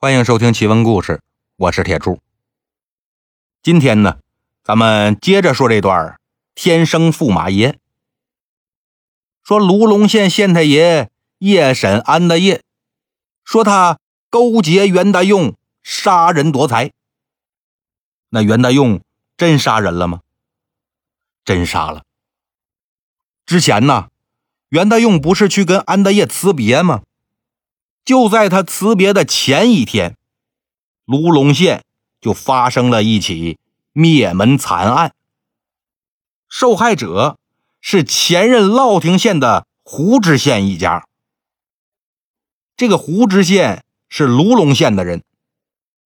欢迎收听奇闻故事，我是铁柱。今天呢，咱们接着说这段天生驸马爷。说卢龙县县太爷夜审安大业，说他勾结袁大用杀人夺财。那袁大用真杀人了吗？真杀了。之前呢，袁大用不是去跟安大业辞别吗？就在他辞别的前一天，卢龙县就发生了一起灭门惨案。受害者是前任乐亭县的胡知县一家。这个胡知县是卢龙县的人，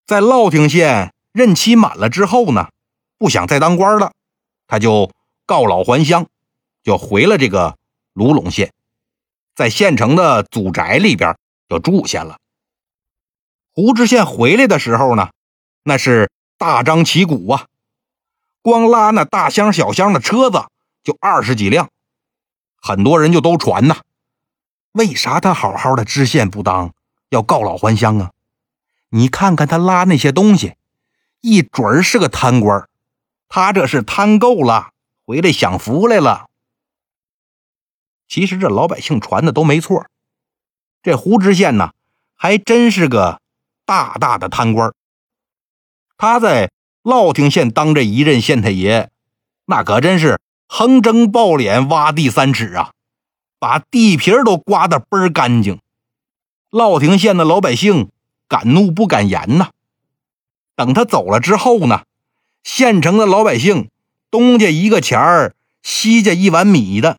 在乐亭县任期满了之后呢，不想再当官了，他就告老还乡，就回了这个卢龙县，在县城的祖宅里边。就住下了。胡知县回来的时候呢，那是大张旗鼓啊，光拉那大箱小箱的车子就二十几辆，很多人就都传呐，为啥他好好的知县不当，要告老还乡啊？你看看他拉那些东西，一准是个贪官，他这是贪够了，回来享福来了。其实这老百姓传的都没错。这胡知县呢，还真是个大大的贪官。他在乐亭县当这一任县太爷，那可真是横征暴敛、挖地三尺啊，把地皮都刮得倍儿干净。乐亭县的老百姓敢怒不敢言呐。等他走了之后呢，县城的老百姓东家一个钱儿，西家一碗米的，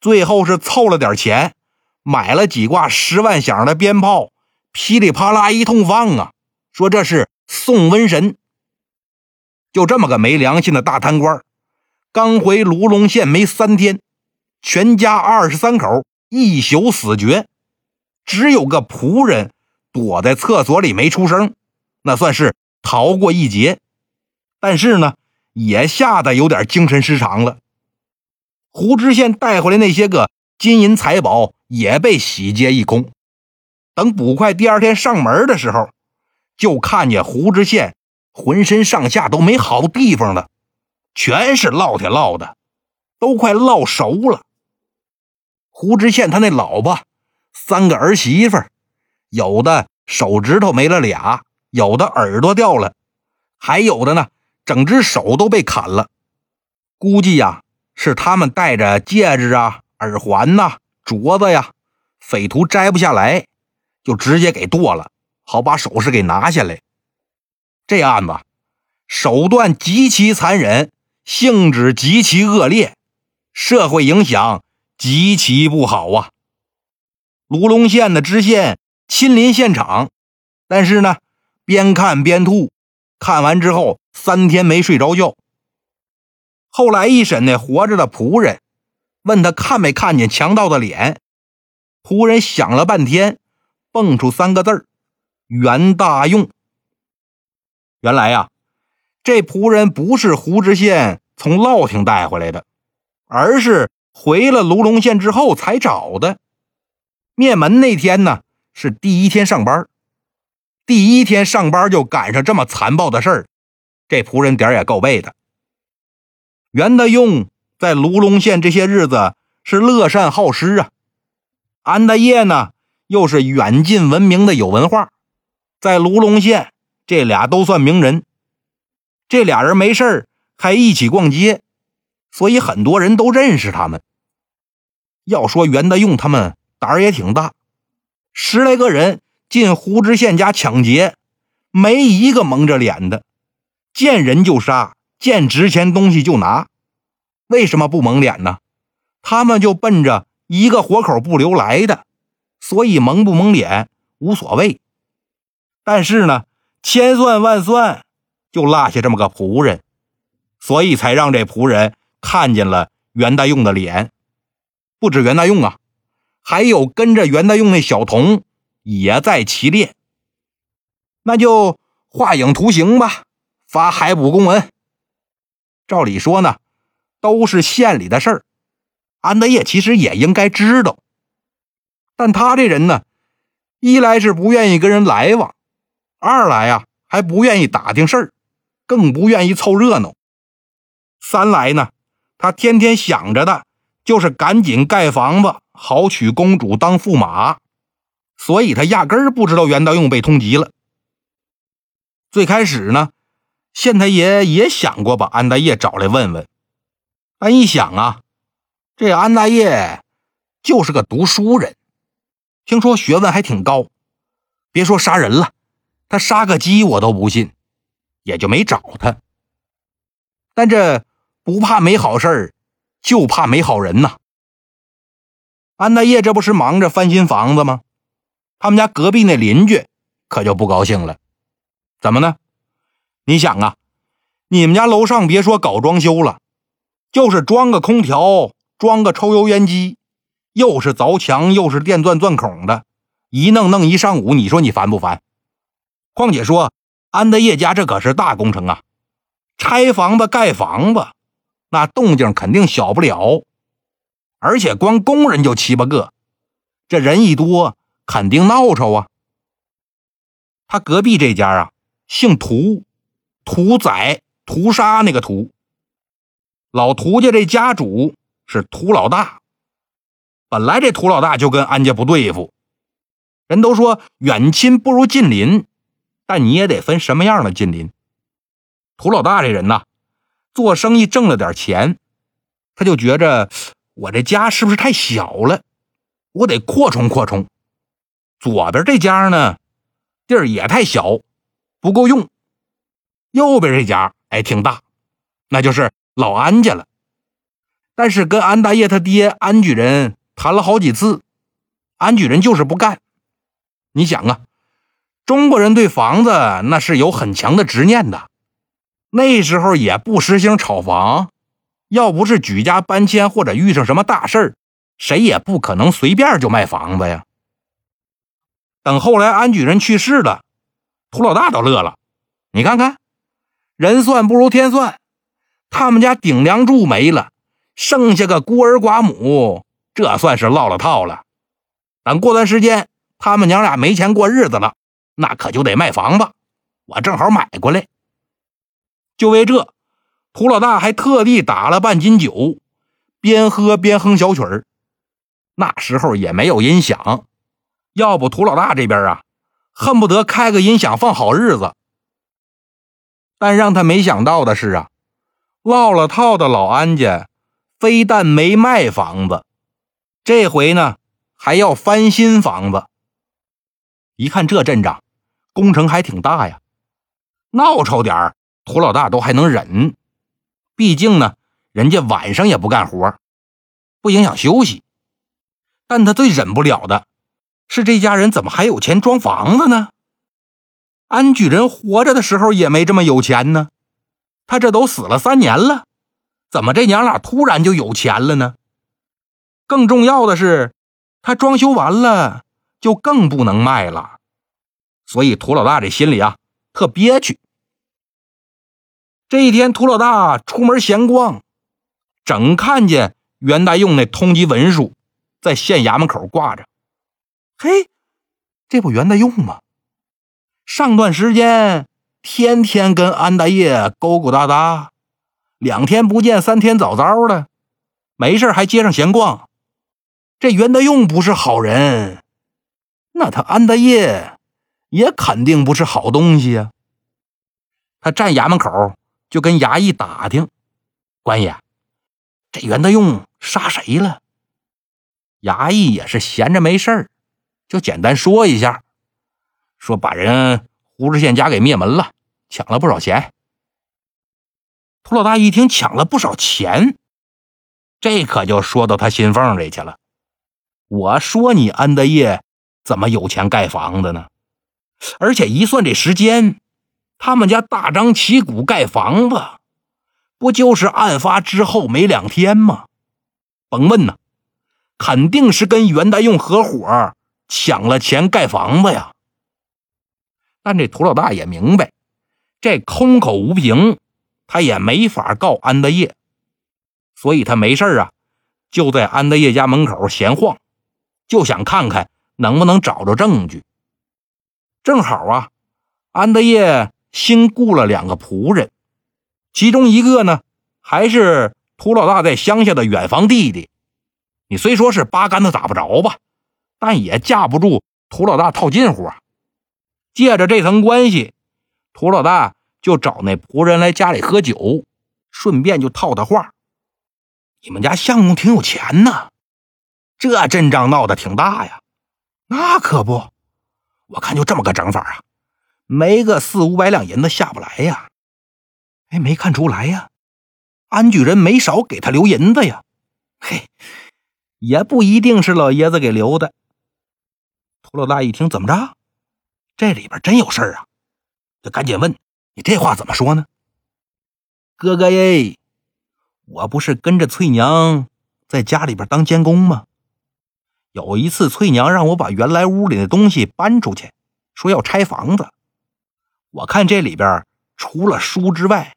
最后是凑了点钱。买了几挂十万响的鞭炮，噼里啪啦一通放啊！说这是送瘟神。就这么个没良心的大贪官，刚回卢龙县没三天，全家二十三口一宿死绝，只有个仆人躲在厕所里没出声，那算是逃过一劫。但是呢，也吓得有点精神失常了。胡知县带回来那些个金银财宝。也被洗劫一空。等捕快第二天上门的时候，就看见胡知县浑身上下都没好地方了，全是烙铁烙的，都快烙熟了。胡知县他那老婆三个儿媳妇，有的手指头没了俩，有的耳朵掉了，还有的呢，整只手都被砍了。估计呀，是他们戴着戒指啊、耳环呐。镯子呀，匪徒摘不下来，就直接给剁了，好把首饰给拿下来。这案子手段极其残忍，性质极其恶劣，社会影响极其不好啊！卢龙县的知县亲临现场，但是呢，边看边吐，看完之后三天没睡着觉。后来一审那活着的仆人。问他看没看见强盗的脸？仆人想了半天，蹦出三个字儿：“袁大用。”原来呀，这仆人不是胡知县从乐亭带回来的，而是回了卢龙县之后才找的。灭门那天呢，是第一天上班，第一天上班就赶上这么残暴的事儿，这仆人点也够背的。袁大用。在卢龙县这些日子是乐善好施啊，安大业呢又是远近闻名的有文化，在卢龙县这俩都算名人，这俩人没事还一起逛街，所以很多人都认识他们。要说袁大用他们胆儿也挺大，十来个人进胡知县家抢劫，没一个蒙着脸的，见人就杀，见值钱东西就拿。为什么不蒙脸呢？他们就奔着一个活口不留来的，所以蒙不蒙脸无所谓。但是呢，千算万算，就落下这么个仆人，所以才让这仆人看见了袁大用的脸。不止袁大用啊，还有跟着袁大用那小童也在其列。那就画影图形吧，发海捕公文。照理说呢。都是县里的事儿，安德业其实也应该知道，但他这人呢，一来是不愿意跟人来往，二来呀还不愿意打听事儿，更不愿意凑热闹；三来呢，他天天想着的就是赶紧盖房子，好娶公主当驸马，所以他压根儿不知道袁大用被通缉了。最开始呢，县太爷也想过把安大业找来问问，俺一想啊，这安大业就是个读书人，听说学问还挺高。别说杀人了，他杀个鸡我都不信，也就没找他。但这不怕没好事就怕没好人呐。安大业这不是忙着翻新房子吗？他们家隔壁那邻居可就不高兴了。怎么呢？你想啊，你们家楼上别说搞装修了，就是装个空调、装个抽油烟机，又是凿墙又是电钻钻孔的。一弄弄一上午，你说你烦不烦？况且说安德业家这可是大工程啊，拆房子盖房子，那动静肯定小不了。而且光工人就七八个，这人一多，肯定闹吵啊。他隔壁这家啊，姓屠，屠宰屠杀那个屠。老涂家这家主是涂老大，本来这涂老大就跟安家不对付。人都说远亲不如近邻，但你也得分什么样的近邻。涂老大这人呐，做生意挣了点钱，他就觉着我这家是不是太小了？我得扩充扩充。左边这家呢，地儿也太小，不够用。右边这家哎挺大，那就是老安家了。但是跟安大爷他爹安举人谈了好几次，安举人就是不干。你想啊，中国人对房子那是有很强的执念的。那时候也不实行炒房，要不是举家搬迁或者遇上什么大事儿，谁也不可能随便就卖房子呀。等后来安举人去世了，涂老大都乐了。你看看，人算不如天算，他们家顶梁柱没了，剩下个孤儿寡母，这算是落了套了。等过段时间。他们娘俩没钱过日子了，那可就得卖房子。我正好买过来，就为这，涂老大还特地打了半斤酒，边喝边哼小曲儿。那时候也没有音响，要不涂老大这边啊，恨不得开个音响放好日子。但让他没想到的是啊，落了套的老安家，非但没卖房子，这回呢还要翻新房子。一看这阵仗，工程还挺大呀，闹吵点儿，涂老大都还能忍，毕竟呢，人家晚上也不干活，不影响休息。但他最忍不了的是，这家人怎么还有钱装房子呢？安举人活着的时候也没这么有钱呢，他这都死了三年了，怎么这娘俩突然就有钱了呢？更重要的是，他装修完了。就更不能卖了，所以涂老大这心里啊特憋屈。这一天，涂老大出门闲逛，整看见袁大用那通缉文书在县衙门口挂着。嘿，这不袁大用吗？上段时间天天跟安大业勾勾搭搭，两天不见三天早早的，没事还街上闲逛。这袁德用不是好人。那他安大业也肯定不是好东西呀。他站衙门口就跟衙役打听：“官爷，这袁德用杀谁了？”衙役也是闲着没事儿，就简单说一下，说把人胡知县家给灭门了，抢了不少钱。涂老大一听抢了不少钱，这可就说到他心缝里去了。我说你安德业。怎么有钱盖房子呢？而且一算这时间，他们家大张旗鼓盖房子，不就是案发之后没两天吗？甭问呐，肯定是跟袁大用合伙抢了钱盖房子呀。但这涂老大也明白，这空口无凭，他也没法告安德业，所以他没事啊，就在安德业家门口闲晃，就想看看。能不能找着证据？正好啊，安德业新雇了两个仆人，其中一个呢还是涂老大在乡下的远房弟弟。你虽说是八竿子打不着吧，但也架不住涂老大套近乎啊。借着这层关系，涂老大就找那仆人来家里喝酒，顺便就套他话：“你们家相公挺有钱呐，这阵仗闹得挺大呀。”那可不，我看就这么个整法啊，没个四五百两银子下不来呀。哎，没看出来呀，安举人没少给他留银子呀。嘿，也不一定是老爷子给留的。涂老大一听，怎么着？这里边真有事儿啊！就赶紧问：“你这话怎么说呢？”哥哥耶，我不是跟着翠娘在家里边当监工吗？有一次，翠娘让我把原来屋里的东西搬出去，说要拆房子。我看这里边除了书之外，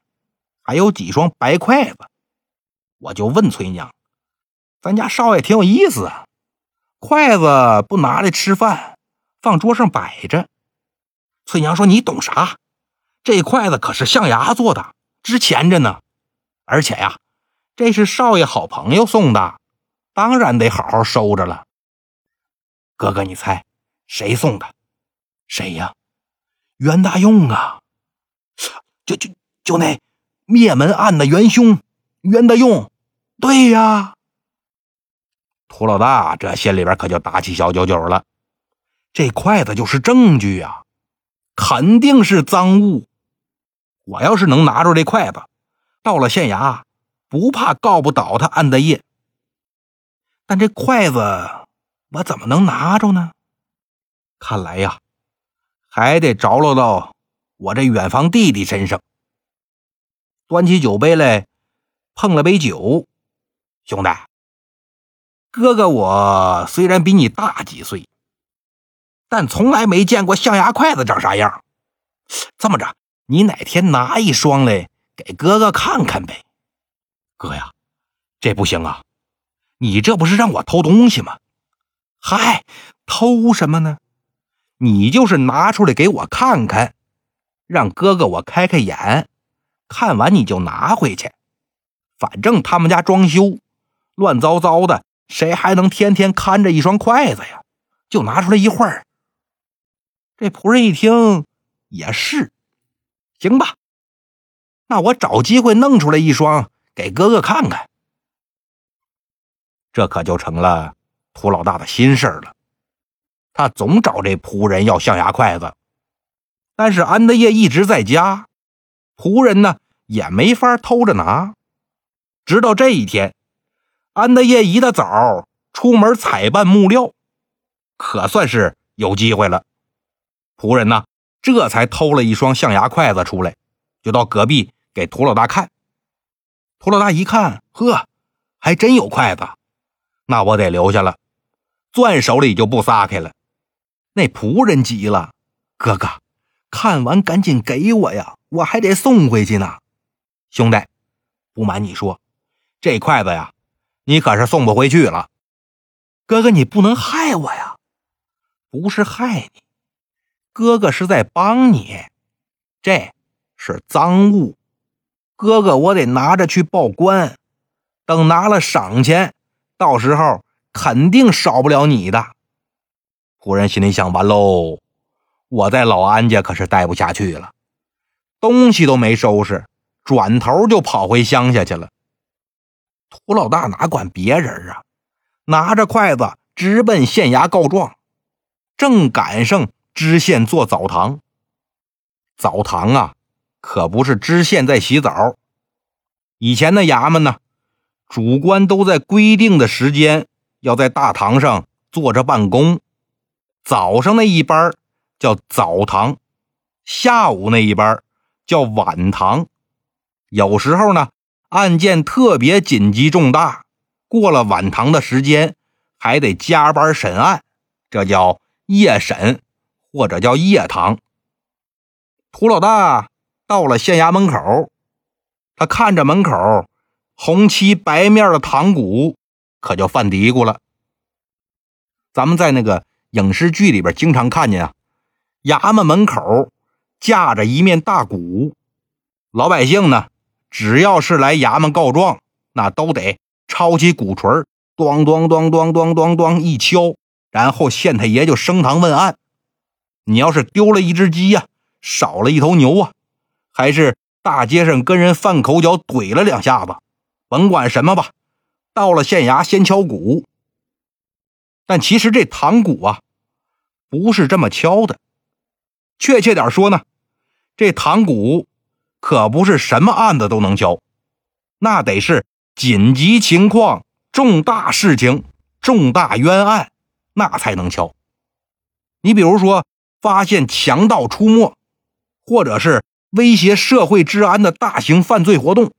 还有几双白筷子。我就问翠娘：“咱家少爷挺有意思啊，筷子不拿来吃饭，放桌上摆着。”翠娘说：“你懂啥？这筷子可是象牙做的，值钱着呢。而且呀，这是少爷好朋友送的，当然得好好收着了。”哥哥，你猜谁送的？谁呀？袁大用啊！就就就那灭门案的元凶袁大用。对呀，涂老大这心里边可就打起小九九了。这筷子就是证据呀，肯定是赃物。我要是能拿着这筷子，到了县衙，不怕告不倒他安德业。但这筷子……我怎么能拿着呢？看来呀，还得着落到我这远房弟弟身上。端起酒杯来，碰了杯酒。兄弟，哥哥我虽然比你大几岁，但从来没见过象牙筷子长啥样。这么着，你哪天拿一双来给哥哥看看呗？哥呀，这不行啊！你这不是让我偷东西吗？嗨，偷什么呢？你就是拿出来给我看看，让哥哥我开开眼。看完你就拿回去，反正他们家装修乱糟糟的，谁还能天天看着一双筷子呀？就拿出来一会儿。这仆人一听也是，行吧，那我找机会弄出来一双给哥哥看看。这可就成了。涂老大的心事了，他总找这仆人要象牙筷子，但是安德业一直在家，仆人呢也没法偷着拿。直到这一天，安德业一大早出门采办木料，可算是有机会了。仆人呢这才偷了一双象牙筷子出来，就到隔壁给涂老大看。涂老大一看，呵，还真有筷子，那我得留下了。攥手里就不撒开了，那仆人急了：“哥哥，看完赶紧给我呀，我还得送回去呢。”兄弟，不瞒你说，这筷子呀，你可是送不回去了。哥哥，你不能害我呀！不是害你，哥哥是在帮你。这是赃物，哥哥我得拿着去报官，等拿了赏钱，到时候。肯定少不了你的。仆人心里想：完喽，我在老安家可是待不下去了，东西都没收拾，转头就跑回乡下去了。涂老大哪管别人啊，拿着筷子直奔县衙告状。正赶上知县做澡堂，澡堂啊，可不是知县在洗澡。以前的衙门呢，主官都在规定的时间。要在大堂上坐着办公，早上那一班叫早堂，下午那一班叫晚堂。有时候呢，案件特别紧急重大，过了晚堂的时间，还得加班审案，这叫夜审或者叫夜堂。涂老大到了县衙门口，他看着门口红漆白面的堂鼓。可就犯嘀咕了。咱们在那个影视剧里边经常看见啊，衙门门口架着一面大鼓，老百姓呢，只要是来衙门告状，那都得抄起鼓槌，咚咚咚咚咚咚咚一敲，然后县太爷就升堂问案。你要是丢了一只鸡呀，少了一头牛啊，还是大街上跟人犯口角怼了两下子，甭管什么吧，到了县衙先敲鼓。但其实这堂鼓啊，不是这么敲的。确切点说呢，这堂鼓可不是什么案子都能敲，那得是紧急情况、重大事情、重大冤案，那才能敲。你比如说，发现强盗出没，或者是威胁社会治安的大型犯罪活动，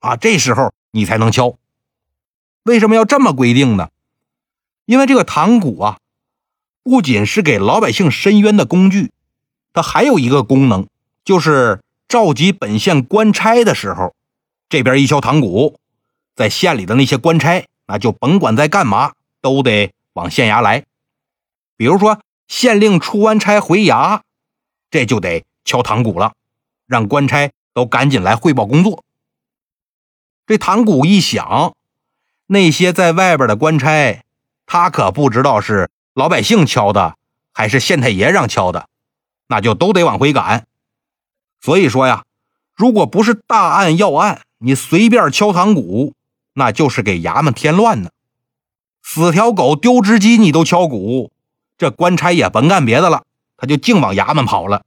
啊，这时候你才能敲。为什么要这么规定呢？因为这个堂鼓啊，不仅是给老百姓申冤的工具，它还有一个功能，就是召集本县官差的时候，这边一敲堂鼓，在县里的那些官差，那就甭管在干嘛，都得往县衙来。比如说县令出完差回衙，这就得敲堂鼓了，让官差都赶紧来汇报工作。这堂鼓一响，那些在外边的官差。他可不知道是老百姓敲的，还是县太爷让敲的，那就都得往回赶。所以说呀，如果不是大案要案，你随便敲堂鼓，那就是给衙门添乱呢。死条狗丢只鸡，你都敲鼓，这官差也甭干别的了，他就净往衙门跑了。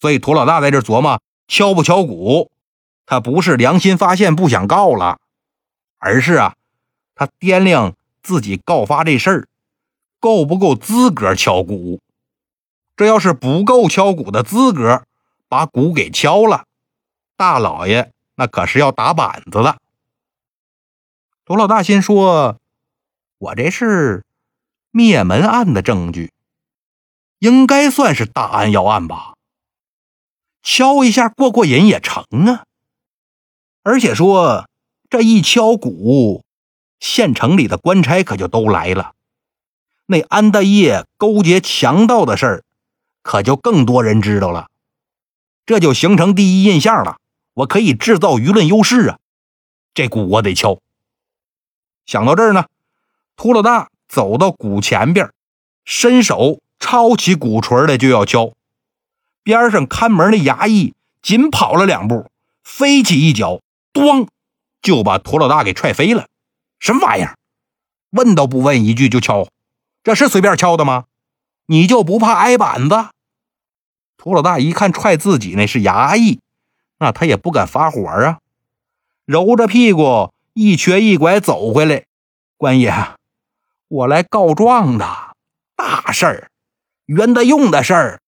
所以涂老大在这琢磨，敲不敲鼓，他不是良心发现不想告了，而是啊，他掂量。自己告发这事儿够不够资格敲鼓？这要是不够敲鼓的资格，把鼓给敲了，大老爷那可是要打板子的。涂老大心说：“我这事灭门案的证据，应该算是大案要案吧？敲一下过过瘾也成啊。而且说这一敲鼓。”县城里的官差可就都来了，那安大业勾结强盗的事儿，可就更多人知道了，这就形成第一印象了。我可以制造舆论优势啊！这鼓我得敲。想到这儿呢，秃老大走到鼓前边，伸手抄起鼓槌来就要敲，边上看门的衙役紧跑了两步，飞起一脚，咣，就把秃老大给踹飞了。什么玩意儿？问都不问一句就敲，这是随便敲的吗？你就不怕挨板子？涂老大一看踹自己那是衙役，那他也不敢发火啊，揉着屁股一瘸一拐走回来。官爷，我来告状的，大事儿，袁德用的事儿，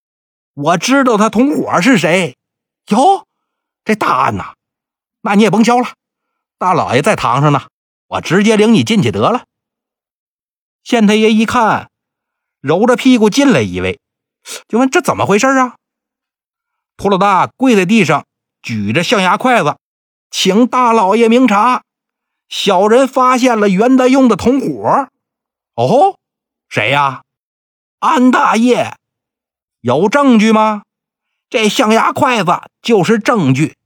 我知道他同伙是谁。哟，这大案呐，那你也甭敲了，大老爷在堂上呢。我直接领你进去得了。县太爷一看，揉着屁股进来一位，就问：“这怎么回事啊？”涂老大跪在地上，举着象牙筷子，请大老爷明察。小人发现了袁大用的同伙。哦，谁呀？安大爷。有证据吗？这象牙筷子就是证据。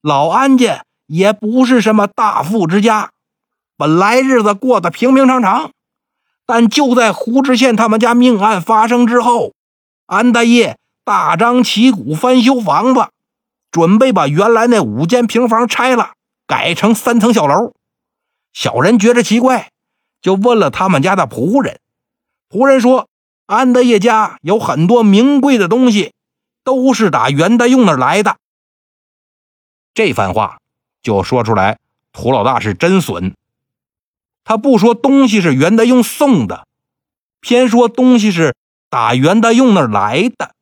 老安家也不是什么大富之家。本来日子过得平平常常，但就在胡知县他们家命案发生之后，安大爷大张旗鼓翻修房子，准备把原来那五间平房拆了，改成三层小楼。小人觉着奇怪，就问了他们家的仆人。仆人说，安德业家有很多名贵的东西，都是打袁大用那儿来的。这番话就说出来，涂老大是真损。他不说东西是袁德用送的，偏说东西是打袁德用那儿来的，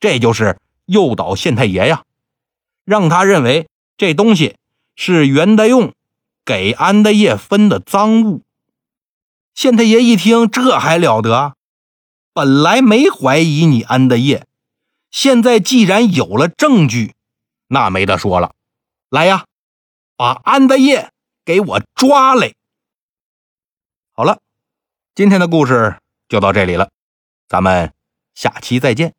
这就是诱导县太爷呀，让他认为这东西是袁德用给安德业分的赃物。县太爷一听，这还了得？本来没怀疑你安德业，现在既然有了证据，那没得说了。来呀，把安德业给我抓来！好了，今天的故事就到这里了，咱们下期再见。